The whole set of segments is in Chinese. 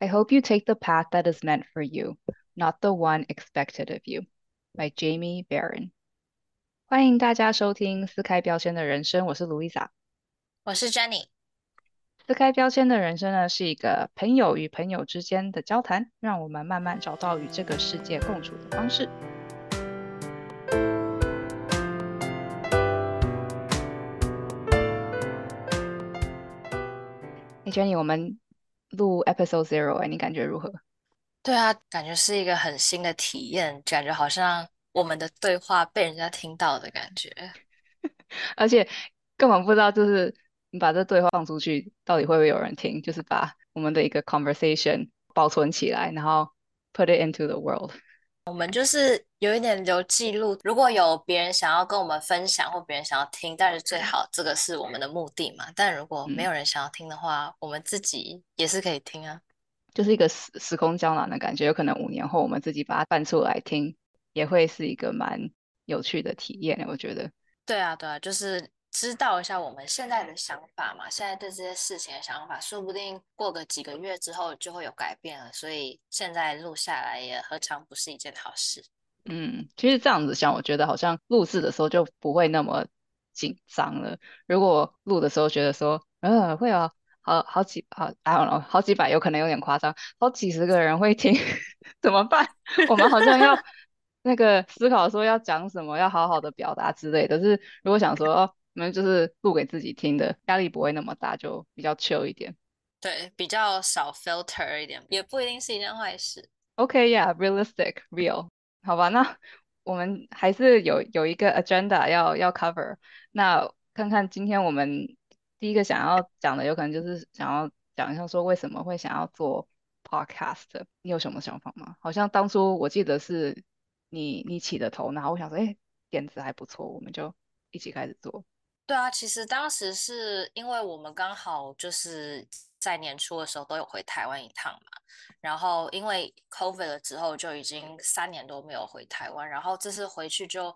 I hope you take the path that is meant for you, not the one expected of you. By Jamie Barron。欢迎大家收听撕开标签的人生，我是 Louisa，我是 Jenny。撕开标签的人生呢，是一个朋友与朋友之间的交谈，让我们慢慢找到与这个世界共处的方式。哎，Jenny，我们 录 Episode Zero，哎，你感觉如何？对啊，感觉是一个很新的体验，感觉好像我们的对话被人家听到的感觉，而且根本不知道，就是你把这对话放出去，到底会不会有人听？就是把我们的一个 conversation 保存起来，然后 put it into the world。我们就是有一点留记录，如果有别人想要跟我们分享，或别人想要听，但是最好这个是我们的目的嘛。但如果没有人想要听的话，我们自己也是可以听啊。就是一个时时空胶囊的感觉，有可能五年后我们自己把它搬出来听，也会是一个蛮有趣的体验。我觉得。对啊，对啊，就是。知道一下我们现在的想法嘛？现在对这些事情的想法，说不定过个几个月之后就会有改变了。所以现在录下来也何尝不是一件好事？嗯，其实这样子想，我觉得好像录制的时候就不会那么紧张了。如果录的时候觉得说，呃，会有好好几好，I don't know，好几百，有可能有点夸张，好几十个人会听，怎么办？我们好像要 那个思考说要讲什么，要好好的表达之类的。是如果想说。我们就是录给自己听的，压力不会那么大，就比较 chill 一点。对，比较少 filter 一点，也不一定是一件坏事。OK，yeah，realistic，real。好吧，那我们还是有有一个 agenda 要要 cover。那看看今天我们第一个想要讲的，有可能就是想要讲一下说为什么会想要做 podcast。你有什么想法吗？好像当初我记得是你你起的头，然后我想说，哎，点子还不错，我们就一起开始做。对啊，其实当时是因为我们刚好就是在年初的时候都有回台湾一趟嘛，然后因为 COVID 了之后就已经三年多没有回台湾，然后这次回去就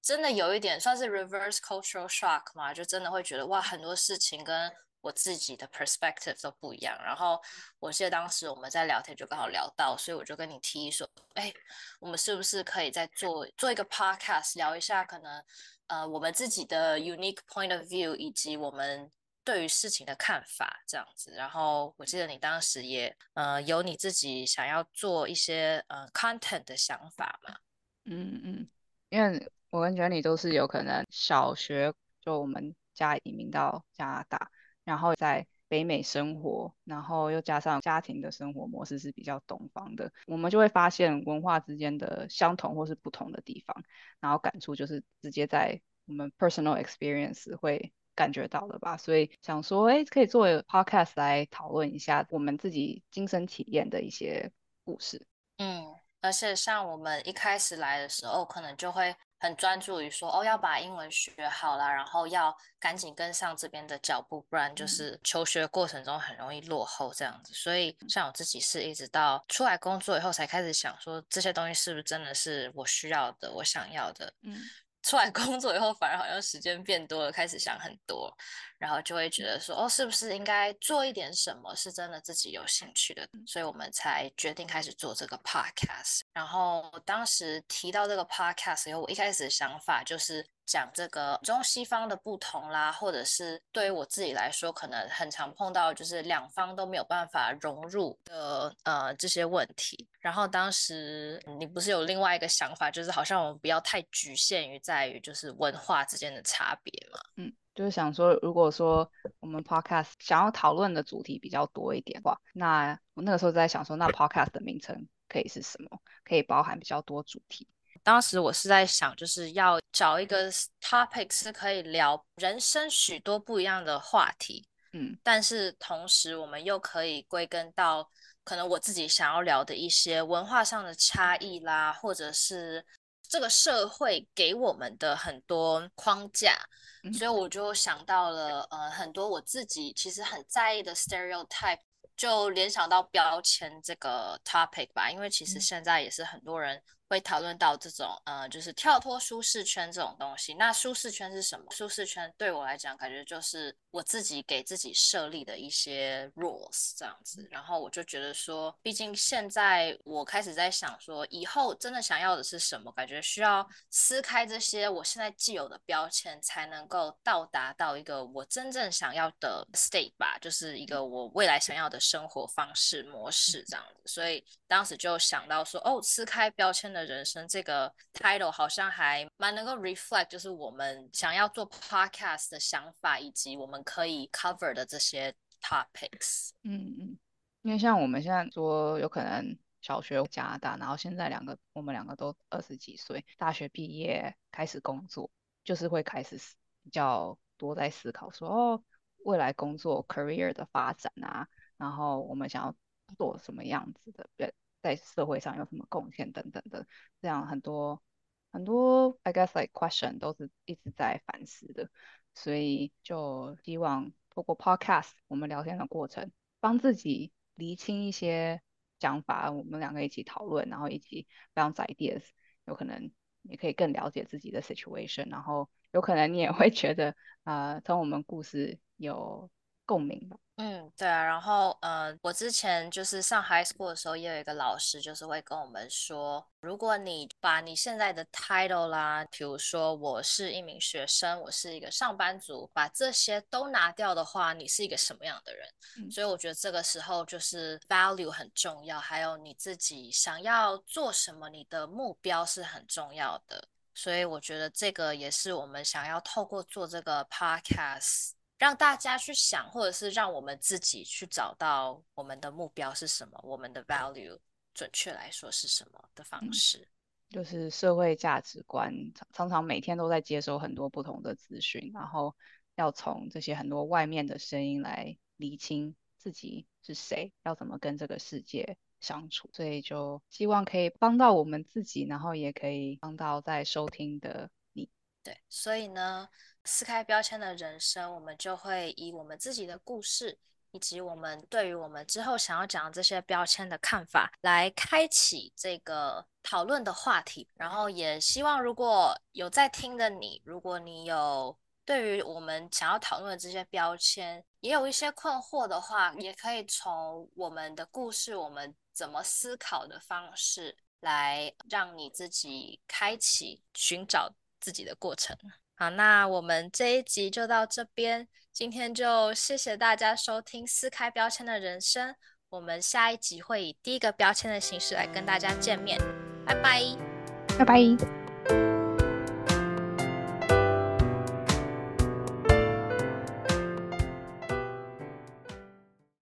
真的有一点算是 reverse cultural shock 嘛，就真的会觉得哇，很多事情跟我自己的 perspective 都不一样。然后我记得当时我们在聊天就刚好聊到，所以我就跟你提议说，哎，我们是不是可以再做做一个 podcast 聊一下可能。呃，我们自己的 unique point of view 以及我们对于事情的看法这样子。然后我记得你当时也呃有你自己想要做一些呃 content 的想法嘛？嗯嗯，因为我跟 Jenny 都是有可能小学就我们家移民到加拿大，然后在。北美生活，然后又加上家庭的生活模式是比较东方的，我们就会发现文化之间的相同或是不同的地方，然后感触就是直接在我们 personal experience 会感觉到的吧。所以想说，哎，可以作为 podcast 来讨论一下我们自己亲身体验的一些故事。嗯，而且像我们一开始来的时候，可能就会。很专注于说哦，要把英文学好了，然后要赶紧跟上这边的脚步，不然就是求学过程中很容易落后这样子。所以像我自己是一直到出来工作以后，才开始想说这些东西是不是真的是我需要的、我想要的。嗯。出来工作以后，反而好像时间变多了，开始想很多，然后就会觉得说，哦，是不是应该做一点什么是真的自己有兴趣的？所以我们才决定开始做这个 podcast。然后当时提到这个 podcast 以后，我一开始的想法就是。讲这个中西方的不同啦，或者是对于我自己来说，可能很常碰到就是两方都没有办法融入的呃这些问题。然后当时你不是有另外一个想法，就是好像我们不要太局限于在于就是文化之间的差别嘛？嗯，就是想说，如果说我们 podcast 想要讨论的主题比较多一点的话，那我那个时候在想说，那 podcast 的名称可以是什么？可以包含比较多主题。当时我是在想，就是要找一个 topic 是可以聊人生许多不一样的话题，嗯，但是同时我们又可以归根到可能我自己想要聊的一些文化上的差异啦，或者是这个社会给我们的很多框架，所以我就想到了呃很多我自己其实很在意的 stereotype。就联想到标签这个 topic 吧，因为其实现在也是很多人会讨论到这种呃，就是跳脱舒适圈这种东西。那舒适圈是什么？舒适圈对我来讲，感觉就是我自己给自己设立的一些 rules 这样子。然后我就觉得说，毕竟现在我开始在想说，以后真的想要的是什么？感觉需要撕开这些我现在既有的标签，才能够到达到一个我真正想要的 state 吧，就是一个我未来想要的生活方式模式这样子。所以当时就想到说，哦，撕开标签的。人生这个 title 好像还蛮能够 reflect，就是我们想要做 podcast 的想法，以及我们可以 cover 的这些 topics。嗯嗯，因为像我们现在说，有可能小学加拿大，然后现在两个我们两个都二十几岁，大学毕业开始工作，就是会开始比较多在思考说，哦，未来工作 career 的发展啊，然后我们想要做什么样子的人。在社会上有什么贡献等等的，这样很多很多，I guess like question 都是一直在反思的，所以就希望透过 podcast 我们聊天的过程，帮自己厘清一些想法，我们两个一起讨论，然后一起 bounce ideas，有可能你可以更了解自己的 situation，然后有可能你也会觉得啊，从我们故事有共鸣吧。嗯，对啊，然后呃，我之前就是上 high school 的时候，也有一个老师，就是会跟我们说，如果你把你现在的 title 啦，比如说我是一名学生，我是一个上班族，把这些都拿掉的话，你是一个什么样的人？所以我觉得这个时候就是 value 很重要，还有你自己想要做什么，你的目标是很重要的。所以我觉得这个也是我们想要透过做这个 podcast。让大家去想，或者是让我们自己去找到我们的目标是什么，我们的 value 准确来说是什么的方式，就是社会价值观。常常每天都在接收很多不同的资讯，然后要从这些很多外面的声音来厘清自己是谁，要怎么跟这个世界相处。所以就希望可以帮到我们自己，然后也可以帮到在收听的你。对，所以呢。撕开标签的人生，我们就会以我们自己的故事，以及我们对于我们之后想要讲这些标签的看法，来开启这个讨论的话题。然后也希望如果有在听的你，如果你有对于我们想要讨论的这些标签也有一些困惑的话，也可以从我们的故事，我们怎么思考的方式，来让你自己开启寻找自己的过程。好，那我们这一集就到这边。今天就谢谢大家收听《撕开标签的人生》。我们下一集会以第一个标签的形式来跟大家见面。拜拜，拜拜。